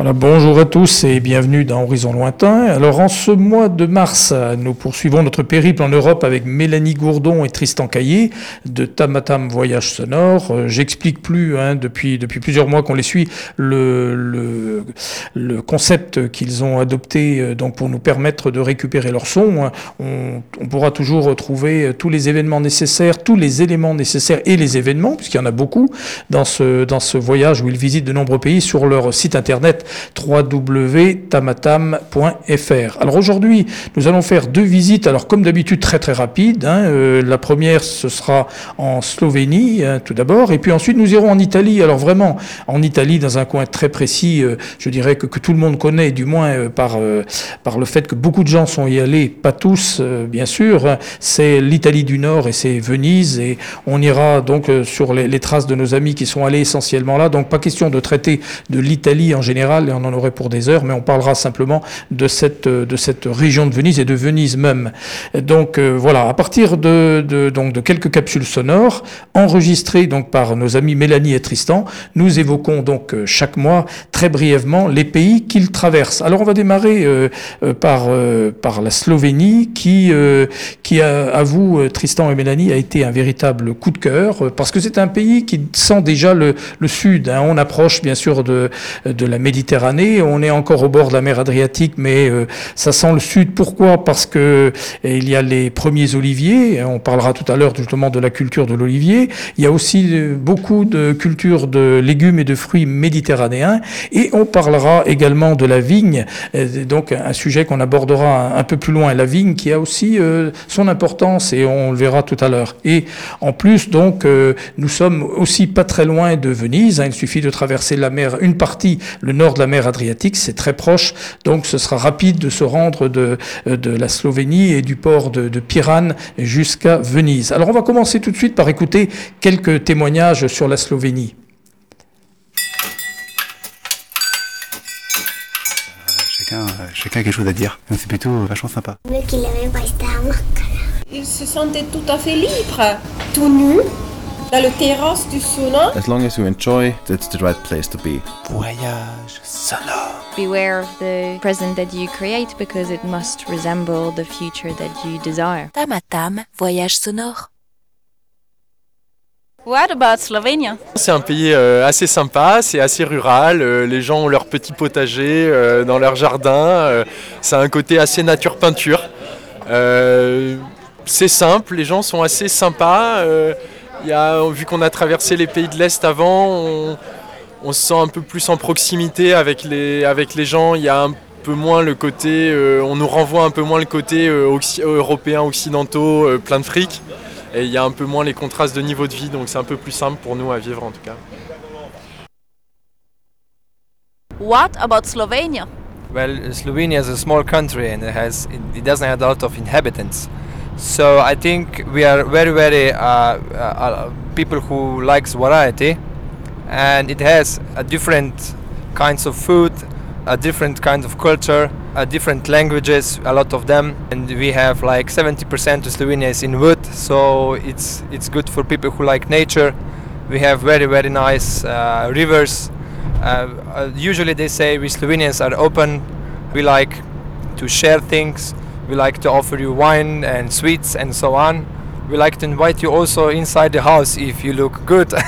Bonjour à tous et bienvenue dans Horizon Lointain. Alors en ce mois de mars, nous poursuivons notre périple en Europe avec Mélanie Gourdon et Tristan Caillé de Tamatam Voyage Sonore. Euh, J'explique plus, hein, depuis, depuis plusieurs mois qu'on les suit, le, concept qu'ils ont adopté euh, pour nous permettre de récupérer leur son. On, on pourra toujours retrouver tous les événements nécessaires, tous les éléments nécessaires et les événements, puisqu'il y en a beaucoup dans ce voyage où ils visitent de nombreux pays sur leur site internet www.tamatam.fr. Alors aujourd'hui, nous allons faire deux visites, alors comme d'habitude très très rapides. Hein. Euh, la première, ce sera en Slovénie hein, tout d'abord, et puis ensuite nous irons en Italie. Alors vraiment, en Italie, dans un coin très précis, euh, je dirais que, tout le monde connaît, du moins euh, par, le fait que beaucoup de gens sont y allés, pas tous bien sûr, hein. c'est l'Italie du Nord et c'est Venise, et on ira donc sur les traces de nos amis qui sont allés essentiellement là. Donc pas question de traiter de l'Italie en général, et on en aurait pour des heures, mais on parlera simplement de cette, de cette région de Venise et de Venise même. Donc euh, voilà, à partir de, donc, de quelques capsules sonores enregistrées donc par nos amis Mélanie et Tristan, nous évoquons donc euh, chaque mois très brièvement les pays qu'ils traversent. Alors on va démarrer euh, euh, par, euh, par la Slovénie qui, euh, qui à vous, euh, Tristan et Mélanie, a été un véritable coup de cœur euh, parce que c'est un pays qui sent déjà le, le sud. hein. On approche bien sûr de, de la Méditerranée, on est encore au bord de la mer Adriatique, mais euh, ça sent le sud. Pourquoi? Parce que eh, il y a les premiers oliviers. On parlera tout à l'heure justement de la culture de l'olivier. Il y a aussi euh, beaucoup de cultures de légumes et de fruits méditerranéens, et on parlera également de la vigne. Euh, Donc un sujet qu'on abordera un, peu plus loin, la vigne qui a aussi euh, son importance et on le verra tout à l'heure. Et en plus donc euh, nous sommes aussi pas très loin de Venise. Il suffit de traverser la mer, une partie, le nord de la mer Adriatique, c'est très proche. Donc ce sera rapide de se rendre de, euh, de la Slovénie et du port de, de Piran jusqu'à Venise. Alors on va commencer tout de suite par écouter quelques témoignages sur la Slovénie. Chacun, euh, chacun a quelque chose à dire. Donc, C'est plutôt vachement sympa. Il se sentait tout à fait libre, tout nu, dans le terrasse du sauna. As long as you enjoy, that's the right place to be. Voyage sonore. Beware of the present that you create because it must resemble the future that you desire. Tamatam, voyage sonore. What about Slovenia? C'est un pays euh, assez sympa, c'est assez rural, euh, les gens ont leur petit potager euh, dans leur jardin, euh, ça a un côté assez nature-peinture. Euh, c'est simple, les gens sont assez sympas. Euh, il y a, vu qu'on a traversé les pays de l'Est avant, on, on se sent un peu plus en proximité avec les, avec les gens, il y a un peu moins le côté, euh, on nous renvoie un peu moins le côté euh, européen, occidentaux, euh, plein de fric. Et il y a un peu moins les contrastes de niveau de vie, donc c'est un peu plus simple pour nous à vivre en tout cas. What about Slovenia? Well, Slovenia is a small country and it has it doesn't have a lot of inhabitants. So I think we are very very uh, uh, uh, people who likes variety, and it has a different kinds of food, a different kind of culture, a different languages, a lot of them, and we have like 70% of Slovenia is in wood, so it's it's good for people who like nature. We have very very nice uh, rivers. Uh, uh, usually they say we Slovenians are open. We like to share things. We like to offer you wine and sweets and so on. We like to invite you also inside the house if you look good.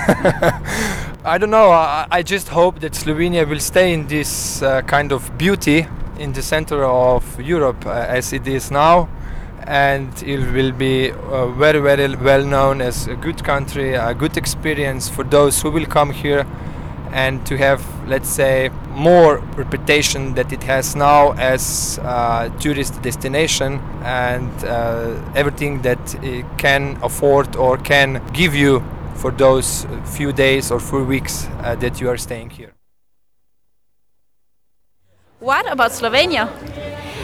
I don't know. I, just hope that Slovenia will stay in this uh, kind of beauty in the center of Europe uh, as it is now, and it will be uh, very, very well known as a good country, a good experience for those who will come here, and to have, let's say, more reputation that it has now as a tourist destination, and uh, everything that it can afford or can give you for those few days or few weeks uh, that you are staying here. What about Slovenia?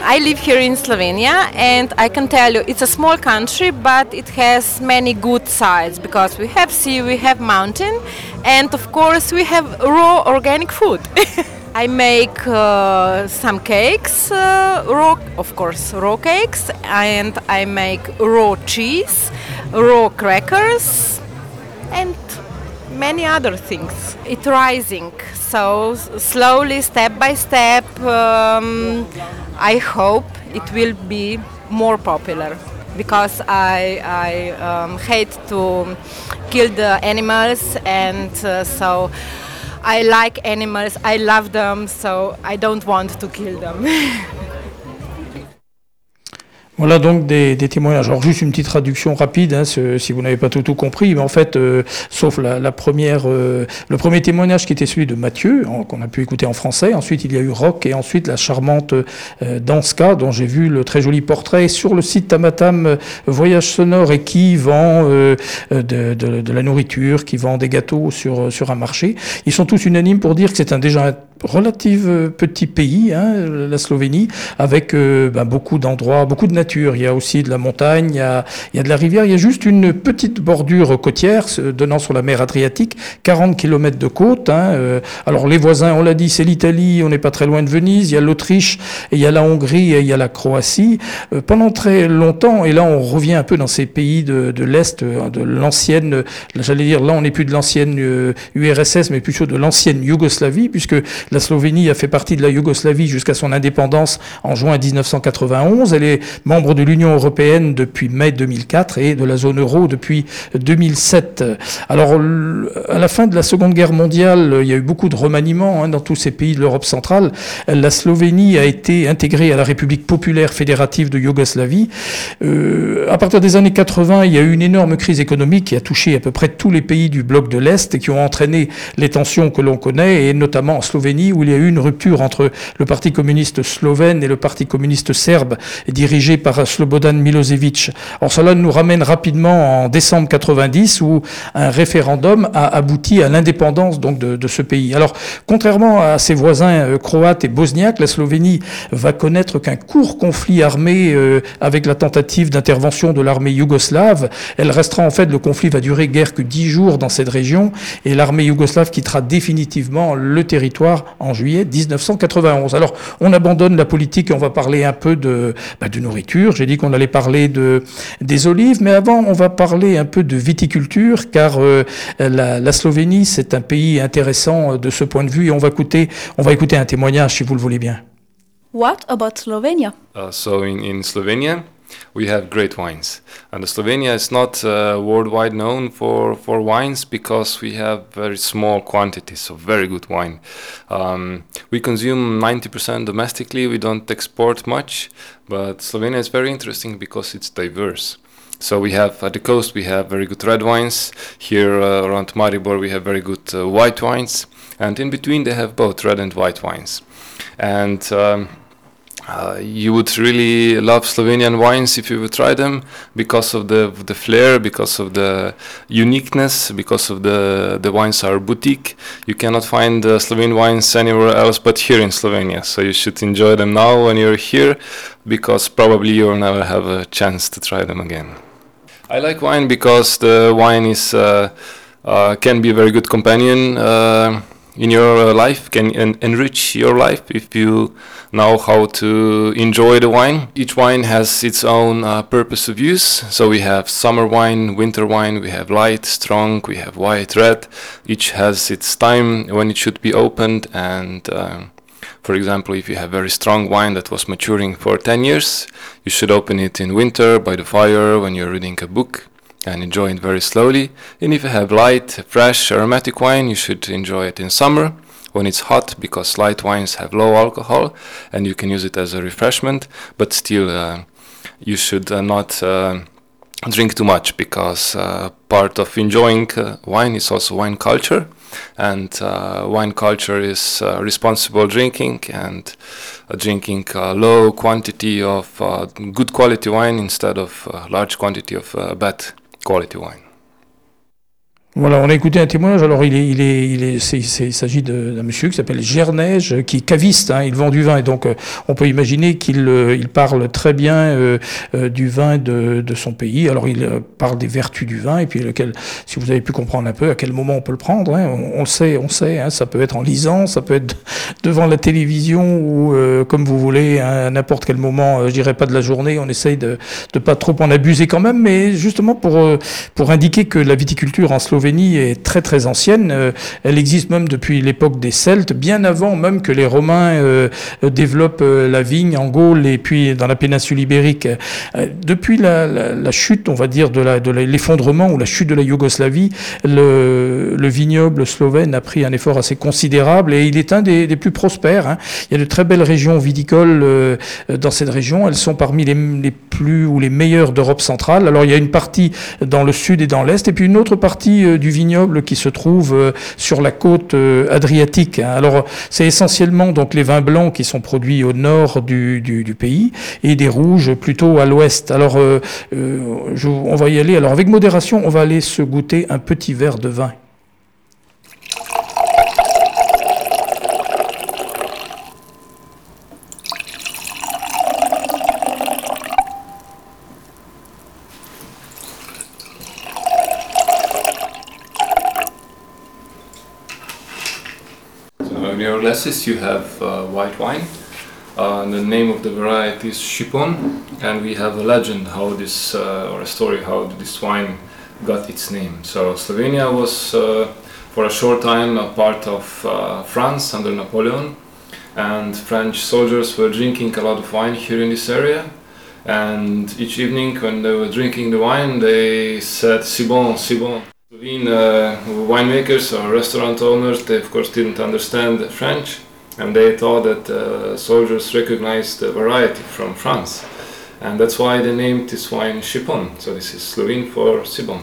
I live here in Slovenia and I can tell you it's a small country but it has many good sides because we have sea, we have mountain and of course we have raw organic food. I make uh, some cakes, uh, raw, of course, raw cakes, and I make raw cheese, raw crackers, and many other things. It's rising, so slowly, step by step, um, I hope it will be more popular because I, I um, hate to kill the animals and uh, so I like animals, I love them, so I don't want to kill them. Voilà donc des, témoignages. Alors juste une petite traduction rapide, hein, si vous n'avez pas tout, tout compris, mais en fait, euh, sauf la, première, euh, le premier témoignage qui était celui de Mathieu, qu'on a pu écouter en français. Ensuite, il y a eu Rock et ensuite la charmante euh, Danska, dont j'ai vu le très joli portrait sur le site Tamatam euh, Voyage Sonore et qui vend de, la nourriture, qui vend des gâteaux sur, sur un marché. Ils sont tous unanimes pour dire que c'est un déjà un relatif euh, petit pays, hein, la Slovénie, avec euh, ben, beaucoup d'endroits, beaucoup de nature. Il y a aussi de la montagne, il y a, il y a de la rivière. Il y a juste une petite bordure côtière donnant sur la mer Adriatique, 40 km de côte. hein, euh, alors les voisins, on l'a dit, c'est l'Italie, on n'est pas très loin de Venise. Il y a l'Autriche, il y a la Hongrie, et il y a la Croatie. Euh, pendant très longtemps, et là on revient un peu dans ces pays de, de l'Est, euh, de l'ancienne, j'allais dire, là on n'est plus de l'ancienne URSS, mais plutôt de l'ancienne Yougoslavie, puisque la Slovénie a fait partie de la Yougoslavie jusqu'à son indépendance en juin 1991. Elle est membre de l'Union européenne depuis mai 2004 et de la zone euro depuis 2007. Alors, à la fin de la Seconde Guerre mondiale, il y a eu beaucoup de remaniements hein, dans tous ces pays de l'Europe centrale. La Slovénie a été intégrée à la République populaire fédérative de Yougoslavie. Euh, à partir des années 80, il y a eu une énorme crise économique qui a touché à peu près tous les pays du bloc de l'Est et qui ont entraîné les tensions que l'on connaît, et notamment en Slovénie, où il y a eu une rupture entre le Parti communiste slovène et le Parti communiste serbe, dirigé par Slobodan Milosevic. Alors cela nous ramène rapidement en décembre 90, où un référendum a abouti à l'indépendance donc de, de ce pays. Alors, contrairement à ses voisins euh, croates et bosniaques, la Slovénie va connaître qu'un court conflit armé euh, avec la tentative d'intervention de l'armée yougoslave. Elle restera en fait, le conflit va durer guère que dix jours dans cette région, et l'armée yougoslave quittera définitivement le territoire en juillet 1991. Alors, on abandonne la politique et on va parler un peu de, bah, de nourriture. J'ai dit qu'on allait parler de, des olives, mais avant, on va parler un peu de viticulture, car euh, la, la Slovénie, c'est un pays intéressant euh, de ce point de vue, et on va écouter, on va écouter un témoignage, si vous le voulez bien. What about Slovenia? Uh, so in, in Slovenia, we have great wines, and Slovenia is not uh, worldwide known for, for wines because we have very small quantities of very good wine. Um, we consume 90% domestically. We don't export much, but Slovenia is very interesting because it's diverse. So we have at the coast we have very good red wines. Here uh, around Maribor we have very good uh, white wines, and in between they have both red and white wines. And um, uh, you would really love Slovenian wines if you would try them because of the the flair, because of the uniqueness, because of the the wines are boutique. You cannot find uh, Slovene wines anywhere else but here in Slovenia. So you should enjoy them now when you're here, because probably you'll never have a chance to try them again. I like wine because the wine is uh, uh, can be a very good companion uh, in your uh, life, can en- enrich your life if you know how to enjoy the wine. Each wine has its own uh, purpose of use. So we have summer wine, winter wine, we have light, strong, we have white, red. Each has its time when it should be opened and. um for example, if you have very strong wine that was maturing for 10 years, you should open it in winter by the fire when you're reading a book and enjoy it very slowly. And if you have light, fresh, aromatic wine, you should enjoy it in summer when it's hot because light wines have low alcohol and you can use it as a refreshment, but still uh, you should uh, not uh, drink too much because uh, part of enjoying uh, wine is also wine culture. And uh, wine culture is uh, responsible drinking and uh, drinking a low quantity of uh, good quality wine instead of large quantity of bad quality wine. Voilà, on a écouté un témoignage. Alors, il est, il est, il est, il s'agit d'un monsieur qui s'appelle Gerneige, qui est caviste. hein, il vend du vin, et donc euh, on peut imaginer qu'il euh, il parle très bien euh, euh, du vin de, de son pays. Alors, il parle des vertus du vin, et puis lequel, si vous avez pu comprendre un peu à quel moment on peut le prendre. hein, on, on sait, on sait. hein, ça peut être en lisant, ça peut être devant la télévision ou comme vous voulez, hein, à n'importe quel moment. je dirais pas de la journée. On essaye de, de pas trop en abuser quand même, mais justement pour pour indiquer que la viticulture en Slovénie Slovénie est très très ancienne. Euh, elle existe même depuis l'époque des Celtes, bien avant même que les Romains euh, développent euh, la vigne en Gaule et puis dans la péninsule ibérique. Depuis la, chute, on va dire, de l'effondrement ou la chute de la Yougoslavie, le, le, vignoble slovène a pris un effort assez considérable et il est un des, plus prospères. Hein. Il y a de très belles régions viticoles dans cette région. Elles sont parmi les, plus ou les meilleures d'Europe centrale. Alors il y a une partie dans le sud et dans l'est et puis une autre partie du vignoble qui se trouve euh, sur la côte euh, adriatique. Hein. Alors c'est essentiellement donc les vins blancs qui sont produits au nord du, du, pays et des rouges plutôt à l'ouest. Alors euh, on va y aller. Alors avec modération, on va aller se goûter un petit verre de vin. Glasses you have uh, white wine. Uh, the name of the variety is Chipon, and we have a legend how this, uh, or a story how this wine got its name. So Slovenia was uh, for a short time a part of uh, France under Napoleon, and French soldiers were drinking a lot of wine here in this area. And each evening, when they were drinking the wine, they said "C'est bon, c'est bon." Slovene uh, winemakers or restaurant owners, they of course didn't understand French, and they thought that uh, soldiers recognized the variety from France, and that's why they named this wine Chipon. So this is Slovene for Sibon.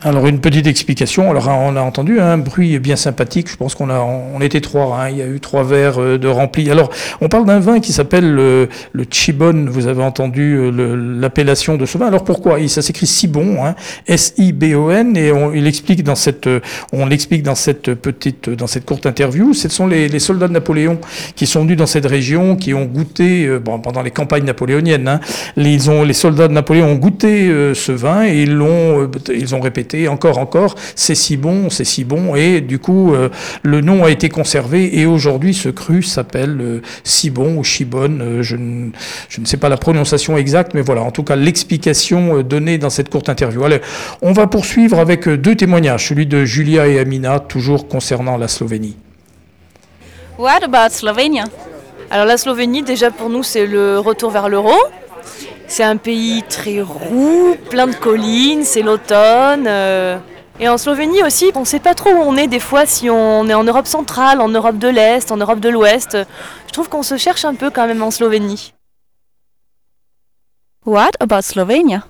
Alors une petite explication. Alors on a entendu un bruit bien sympathique. Je pense qu'on a, on était trois. Hein. Il y a eu trois verres euh, de remplis. Alors on parle d'un vin qui s'appelle le, le Chibon. Vous avez entendu euh, l'appellation de ce vin. Alors pourquoi? Ça s'écrit Sibon, hein, S-I-B-O-N, et on, il explique dans cette, on l'explique dans cette petite, dans cette courte interview. Ce sont les, soldats de Napoléon qui sont venus dans cette région, qui ont goûté euh, bon, pendant les campagnes napoléoniennes. Hein, les, ils ont, les soldats de Napoléon ont goûté euh, ce vin et ils l'ont, euh, ils ont répété encore, encore, c'est si bon, c'est si bon, et du coup, euh, le nom a été conservé, et aujourd'hui, ce cru s'appelle euh, Sibon ou Chibonne, euh, je, ne, sais pas la prononciation exacte, mais voilà, en tout cas, l'explication donnée dans cette courte interview. Allez, on va poursuivre avec deux témoignages, celui de Julia et Amina, toujours concernant la Slovénie. What about Slovenia? Alors la Slovénie, déjà pour nous, c'est le retour vers l'euro. C'est un pays très roux, plein de collines, c'est l'automne. Euh... Et en Slovénie aussi, on ne sait pas trop où on est des fois, si on est en Europe centrale, en Europe de l'Est, en Europe de l'Ouest. Je trouve qu'on se cherche un peu quand même en Slovénie. What about Slovenia?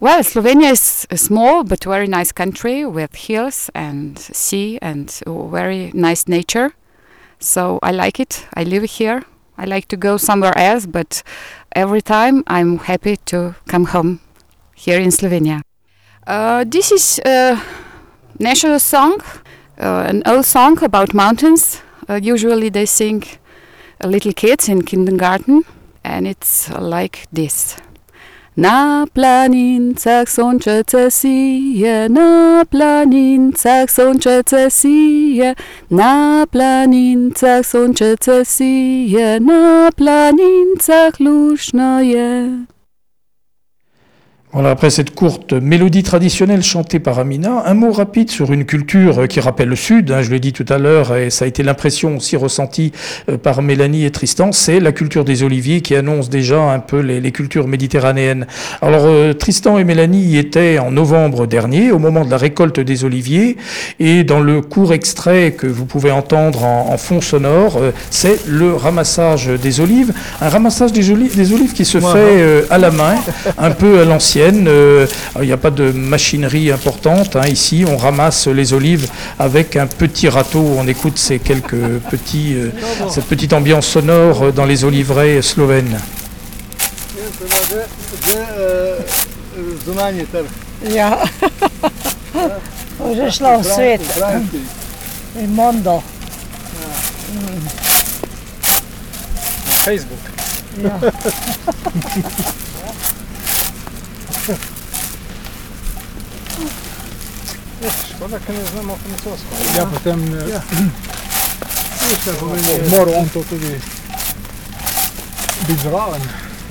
Well, Slovenia is a small but very nice country with hills and sea and very nice nature. So I like it. I live here. I like to go somewhere else, but every time I'm happy to come home here in Slovenia. Uh, this is a national song, uh, an old song about mountains. Uh, usually they sing little kids in kindergarten, and it's like this. Na planincach sončece sije, na planincach sončece sije, na planincach sončece sije, na planincach lušno je. Voilà, après cette courte mélodie traditionnelle chantée par Amina, un mot rapide sur une culture qui rappelle le Sud, hein, je l'ai dit tout à l'heure, et ça a été l'impression aussi ressentie par Mélanie et Tristan, c'est la culture des oliviers qui annonce déjà un peu les, les cultures méditerranéennes. Alors euh, Tristan et Mélanie y étaient en novembre dernier, au moment de la récolte des oliviers, et dans le court extrait que vous pouvez entendre en, en fond sonore, euh, c'est le ramassage des olives, un ramassage des, olives, des olives qui se ouais, fait euh, à la main, un peu à l'ancienne il euh, n'y a pas de machinerie importante. Hein. Ici, on ramasse les olives avec un petit râteau. On écoute ces quelques petits, euh, cette petite ambiance sonore dans les oliveraies slovènes. Ja. Že šla v svet. In Mondo. Facebook. Ja. Škoda, ker ne znamo francosko. Ja, potem Ja. Veste, pomeni, moral on to tudi biti zraven.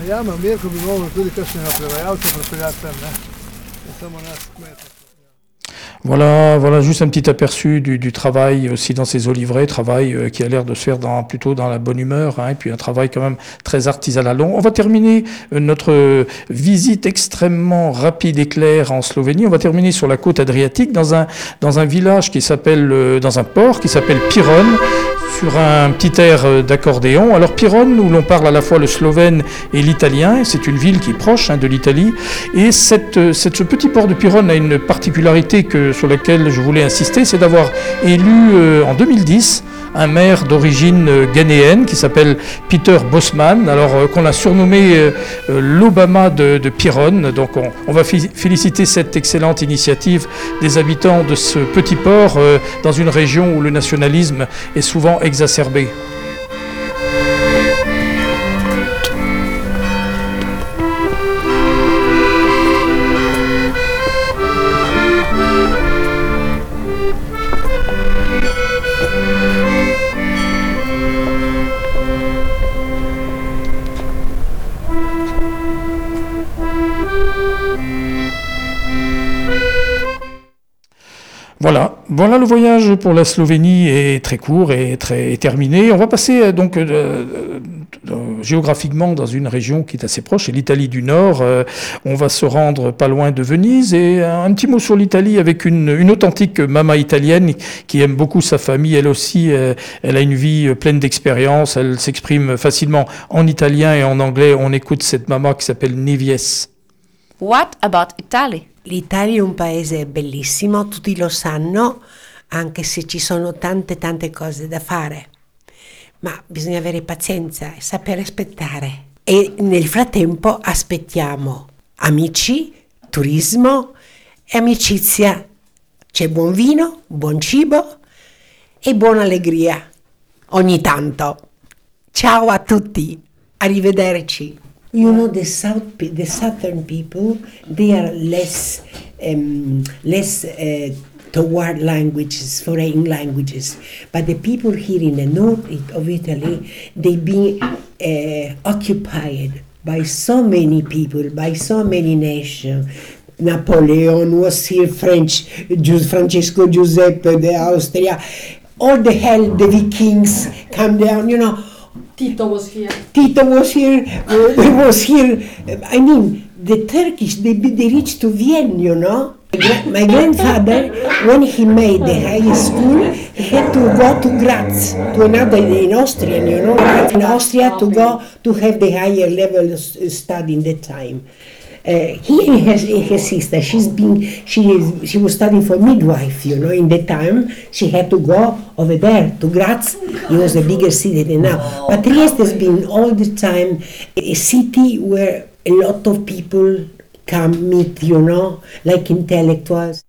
Ja, ma Mirko bi mogel tudi kakšnega prevajalca pripeljati sem, ne? Je samo nas kmetov. Voilà, voilà juste un petit aperçu du, du travail aussi dans ces oliveraies, travail euh, qui a l'air de se faire dans, plutôt dans la bonne humeur, hein, et puis un travail quand même très artisanal. On va terminer euh, notre visite extrêmement rapide et claire en Slovénie. On va terminer sur la côte adriatique dans un, dans un village qui s'appelle, euh, dans un port qui s'appelle Piron sur un petit air d'accordéon. Alors Piron, où l'on parle à la fois le slovène et l'italien, c'est une ville qui est proche hein, de l'Italie, et cette, cette, ce petit port de Piron a une particularité que, sur laquelle je voulais insister, c'est d'avoir élu euh, en 2010 un maire d'origine euh, ghanéenne qui s'appelle Peter Bosman, alors euh, qu'on a surnommé l'Obama de, de. Donc on, on, va féliciter cette excellente initiative des habitants de ce petit port dans une région où le nationalisme est souvent exacerbé. Voilà, voilà le voyage pour la Slovénie est très court et très terminé. On va passer donc euh, euh, géographiquement dans une région qui est assez proche, c'est l'Italie du Nord. Euh, on va se rendre pas loin de Venise et un petit mot sur l'Italie avec une, une, authentique maman italienne qui aime beaucoup sa famille. Elle aussi, euh, elle a une vie pleine d'expérience. Elle s'exprime facilement en italien et en anglais. On écoute cette maman qui s'appelle Nivies. What about Italy? L'Italia è un paese bellissimo, tutti lo sanno, anche se ci sono tante tante cose da fare. Ma bisogna avere pazienza e sapere aspettare. E nel frattempo aspettiamo amici, turismo e amicizia. C'è buon vino, buon cibo e buona allegria. Ogni tanto. Ciao a tutti. Arrivederci. You know the south, the southern people, they are less, um, less uh, toward languages, foreign languages. But the people here in the north of Italy, they've been uh, occupied by so many people, by so many nations. Napoleon was here, French, Francesco Giuseppe the Austria, all the hell, the Vikings come down, you know Tito was here. Tito was here. Uh, was here. I mean, the Turkish they they reached to Vienna, you know. My grandfather, when he made the high school, he had to go to Graz, to another in Austria, you know, in Austria to go to have the higher level study in that time. Uh, he has his sister. She's been she is she was studying for midwife. You know, in that time she had to go over there to Graz. It was a bigger city than now. But Trieste has been all the time a city where a lot of people come meet. You know, like intellectuals.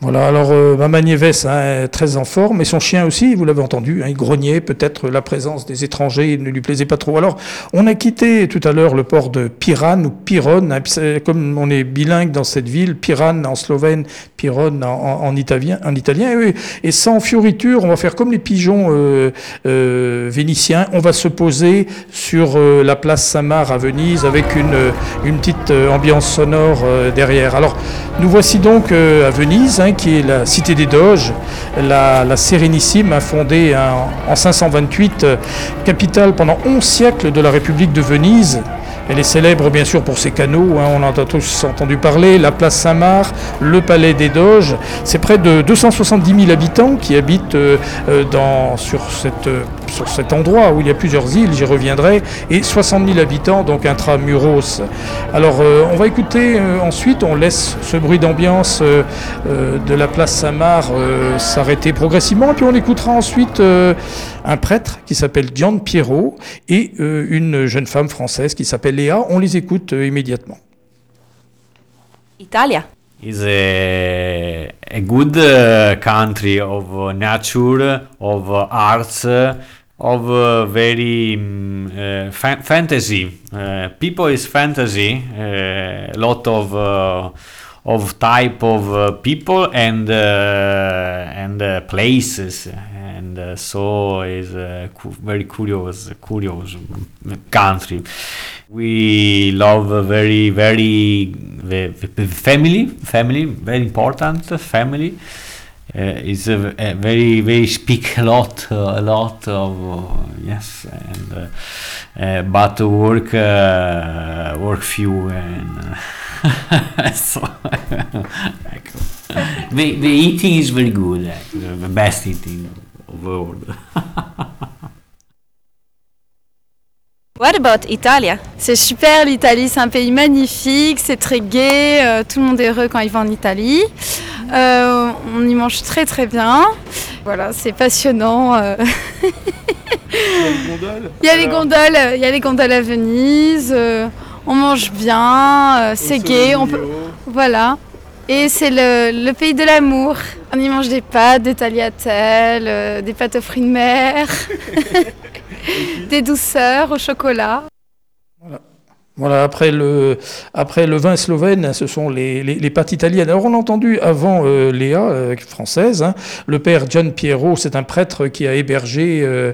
Voilà, alors euh, Maman Nieves, hein, très en forme, et son chien aussi, vous l'avez entendu, hein, il grognait, peut-être la présence des étrangers ne lui plaisait pas trop. Alors, on a quitté tout à l'heure le port de Piran ou Piron, hein, comme on est bilingue dans cette ville, Piran en slovène, Piron en, en, italien, en italien et, sans fioriture, on va faire comme les pigeons euh, euh, vénitiens, on va se poser sur euh, la place Saint-Marc à Venise avec une, petite ambiance sonore derrière. Alors, nous voici donc à Venise, qui est la cité des Doges, la, la Sérénissime, fondée en, en 528, capitale pendant 11 siècles de la République de Venise. Elle est célèbre bien sûr pour ses canaux, hein, on en a tous entendu parler, la place Saint-Marc, le palais des Doges. C'est près de 270 000 habitants qui habitent euh, dans, sur, cette, euh, sur cet endroit où il y a plusieurs îles, j'y reviendrai, et 60 000 habitants, donc intramuros. Alors euh, on va écouter ensuite, on laisse ce bruit d'ambiance de la place Saint-Marc s'arrêter progressivement, et puis on écoutera ensuite un prêtre qui s'appelle Gian Piero et une jeune femme française qui s'appelle Léa. On les écoute immédiatement. Italia is a, a good uh, country of uh, nature, of uh, arts, of very um, fa fantasy. people is fantasy, a lot of of type of people and and places and uh, so is a cu very curious curious country we love a very very the, the family, family, very important. Family uh, is a, a very, very speak a lot, uh, a lot of uh, yes, and uh, uh, but work, uh, work few and. Uh, so, the, the eating is very good, the best eating world. What about Italia? C'est super l'Italie, c'est un pays magnifique, c'est très gai, euh, tout le monde est heureux quand il va en Italie. Euh, on y mange très très bien. Voilà, c'est passionnant. euh. Il y a les gondoles, il y a les gondoles à Venise. euh, on mange bien, euh, c'est gai. On peut, voilà. Et c'est le, pays de l'amour. On y mange des pâtes, des tagliatelles, euh, des pâtes aux fruits de mer, des douceurs au chocolat. Voilà, après le, après le vin slovène, ce sont les, les, pâtes italiennes. Alors on a entendu avant euh, Léa, euh, française, hein, le père Gian Piero, c'est un prêtre qui a hébergé, euh,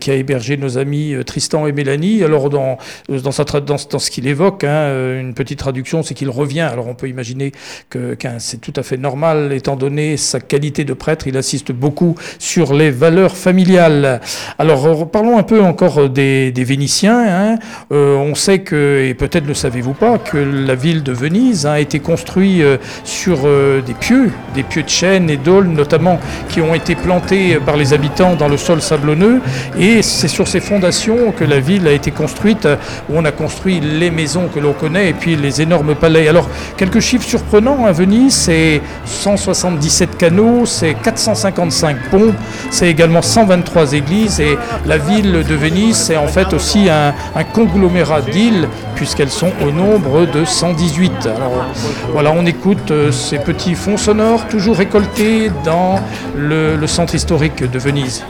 qui a hébergé nos amis Tristan et Mélanie. Alors dans, dans, dans, ce qu'il évoque, hein, une petite traduction, c'est qu'il revient. Alors on peut imaginer que c'est tout à fait normal, étant donné sa qualité de prêtre, il insiste beaucoup sur les valeurs familiales. Alors parlons un peu encore des, Vénitiens. hein. On sait que, et peut-être ne savez-vous pas, que la ville de Venise a été construite euh, sur euh, des pieux, des pieux de chêne et d'aulne notamment, qui ont été plantés par les habitants dans le sol sablonneux. Et c'est sur ces fondations que la ville a été construite, où on a construit les maisons que l'on connaît et puis les énormes palais. Alors, quelques chiffres surprenants à Venise, c'est 177 canaux, c'est 455 ponts, c'est également 123 églises et la ville de Venise, c'est en fait aussi un conglomérat d'îles puisqu'elles sont au nombre de 118. Alors voilà, on écoute euh, ces petits fonds sonores toujours récoltés dans le centre historique de Venise.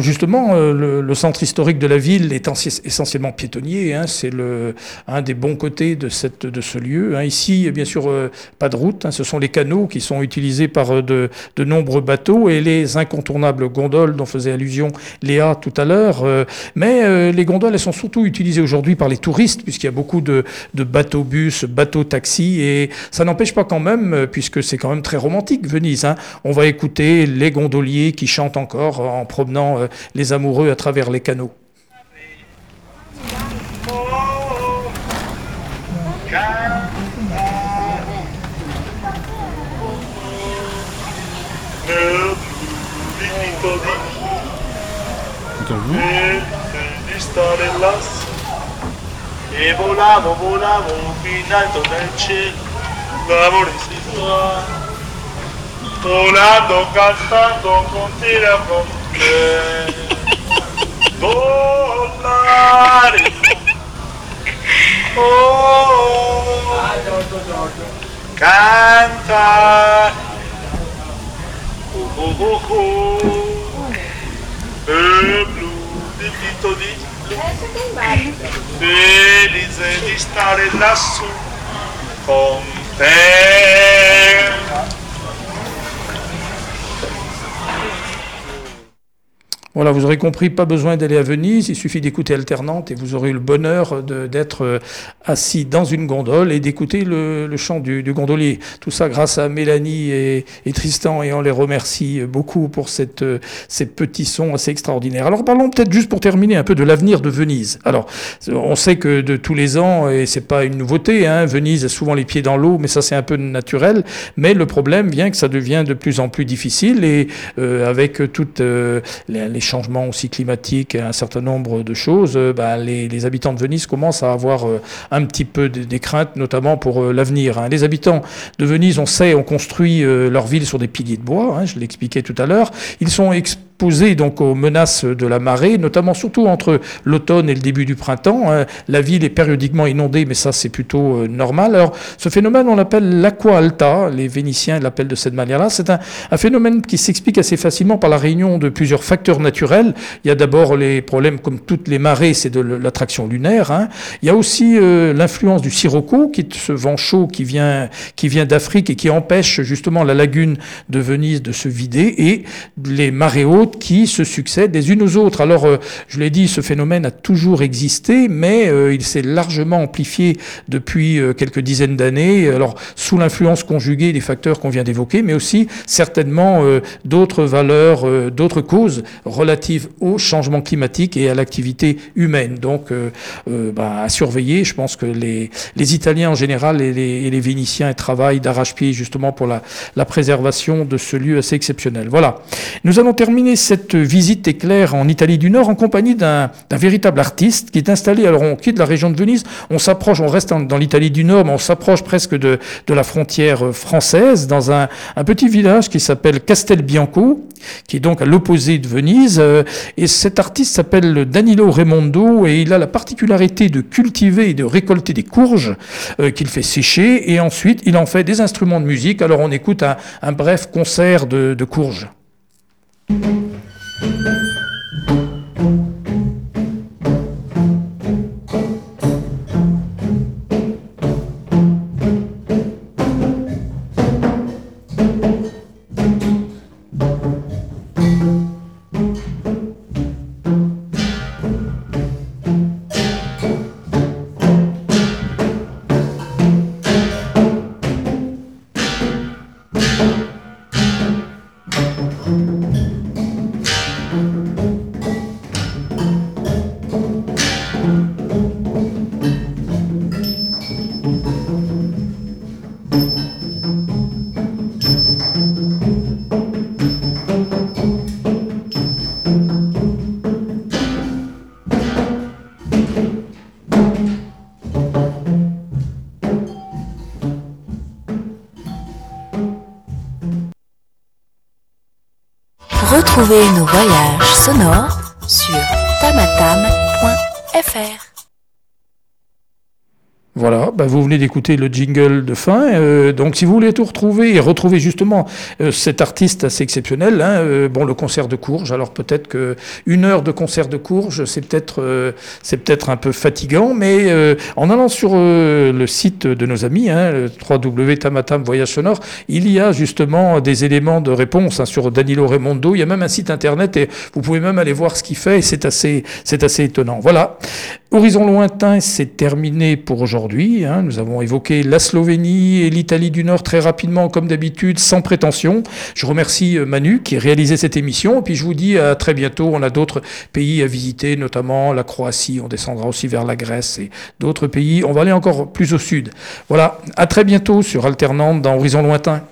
Justement, euh, le, le centre historique de la ville est essentiellement piétonnier. hein, c'est le un des bons côtés de cette de ce lieu. hein. Ici, bien sûr, euh, pas de route. hein, ce sont les canaux qui sont utilisés par euh, de, de nombreux bateaux et les incontournables gondoles dont faisait allusion Léa tout à l'heure. mais les gondoles, elles sont surtout utilisées aujourd'hui par les touristes puisqu'il y a beaucoup de, de bateaux-bus, bateaux-taxis et ça n'empêche pas quand même, puisque c'est quand même très romantique Venise. hein. On va écouter les gondoliers qui chantent encore en promenant euh, les amoureux à travers les canaux. e volavo, volavo in alto nel cielo l'amore si fa volando, cantando con te la con te volare. Oh. Cantare oh, oh, oh, oh. E blu di dito di blu Felice di stare lassù con te Voilà, vous aurez compris, pas besoin d'aller à Venise, il suffit d'écouter Alternante et vous aurez le bonheur d'être euh, assis dans une gondole et d'écouter le, le chant du, du gondolier. Tout ça grâce à Mélanie et, et Tristan et on les remercie beaucoup pour cette, euh, ces petits sons assez extraordinaires. Alors parlons peut-être juste pour terminer un peu de l'avenir de Venise. Alors, on sait que de tous les ans, et c'est pas une nouveauté, hein, Venise a souvent les pieds dans l'eau, mais ça c'est un peu naturel. Mais le problème vient que ça devient de plus en plus difficile et euh, avec toutes euh, les, les changements aussi climatiques, un certain nombre de choses, euh, bah, les, habitants de Venise commencent à avoir euh, un petit peu des, craintes, notamment pour euh, l'avenir. hein. Les habitants de Venise, on sait, ont construit leur ville sur des piliers de bois, hein, je l'expliquais tout à l'heure. Ils sont exposés donc aux menaces de la marée, notamment surtout entre l'automne et le début du printemps. hein. La ville est périodiquement inondée, mais ça c'est plutôt euh, normal. Alors ce phénomène, on l'appelle l'aqua alta. Les Vénitiens l'appellent de cette manière-là. C'est un, un phénomène qui s'explique assez facilement par la réunion de plusieurs facteurs naturels. Il y a d'abord les problèmes, comme toutes les marées, c'est de l'attraction lunaire. hein. Il y a aussi euh, l'influence du sirocco, qui est ce vent chaud qui vient, qui vient d'Afrique et qui empêche justement la lagune de Venise de se vider, et les marées hautes qui se succèdent les unes aux autres. Alors, euh, je l'ai dit, ce phénomène a toujours existé, mais euh, il s'est largement amplifié depuis euh, quelques dizaines d'années. Alors, sous l'influence conjuguée des facteurs qu'on vient d'évoquer, mais aussi certainement d'autres valeurs, d'autres causes relatives au changement climatique et à l'activité humaine. Donc, bah, à surveiller. Je pense que les, les Italiens en général et les, et les Vénitiens travaillent d'arrache-pied justement pour la, la préservation de ce lieu assez exceptionnel. Voilà. Nous allons terminer cette visite éclair en Italie du Nord en compagnie d'un véritable artiste qui est installé. Alors, on quitte la région de Venise, on s'approche, on reste dans l'Italie du Nord, mais on s'approche presque de, de la frontière euh, française, dans un, un petit village qui s'appelle Castelbianco, qui est donc à l'opposé de Venise. euh, Et cet artiste s'appelle Danilo Raimondo et il a la particularité de cultiver et de récolter des courges euh, qu'il fait sécher et ensuite il en fait des instruments de musique. Alors on écoute un, un bref concert de, de courges. thank you Retrouvez nos voyages sonores sur tamatam.fr. Voilà, bah, vous venez d'écouter le jingle de fin. euh, donc, si vous voulez tout retrouver et retrouver justement euh, cet artiste assez exceptionnel, hein, euh, bon, le concert de Courges. Alors peut-être que une heure de concert de Courges, c'est peut-être, c'est peut-être un peu fatigant, mais en allant sur le site de nos amis, hein, www.tamatam Voyage Sonore, il y a justement des éléments de réponse hein, sur Danilo Raimondo. Il y a même un site internet et vous pouvez même aller voir ce qu'il fait. Et c'est assez, c'est assez étonnant. Voilà. Horizon lointain, c'est terminé pour aujourd'hui. Hein. Nous avons évoqué la Slovénie et l'Italie du Nord très rapidement, comme d'habitude, sans prétention. Je remercie euh, Manu qui a réalisé cette émission. Et puis je vous dis à très bientôt. On a d'autres pays à visiter, notamment la Croatie. On descendra aussi vers la Grèce et d'autres pays. On va aller encore plus au sud. Voilà. À très bientôt sur Alternante dans Horizon lointain.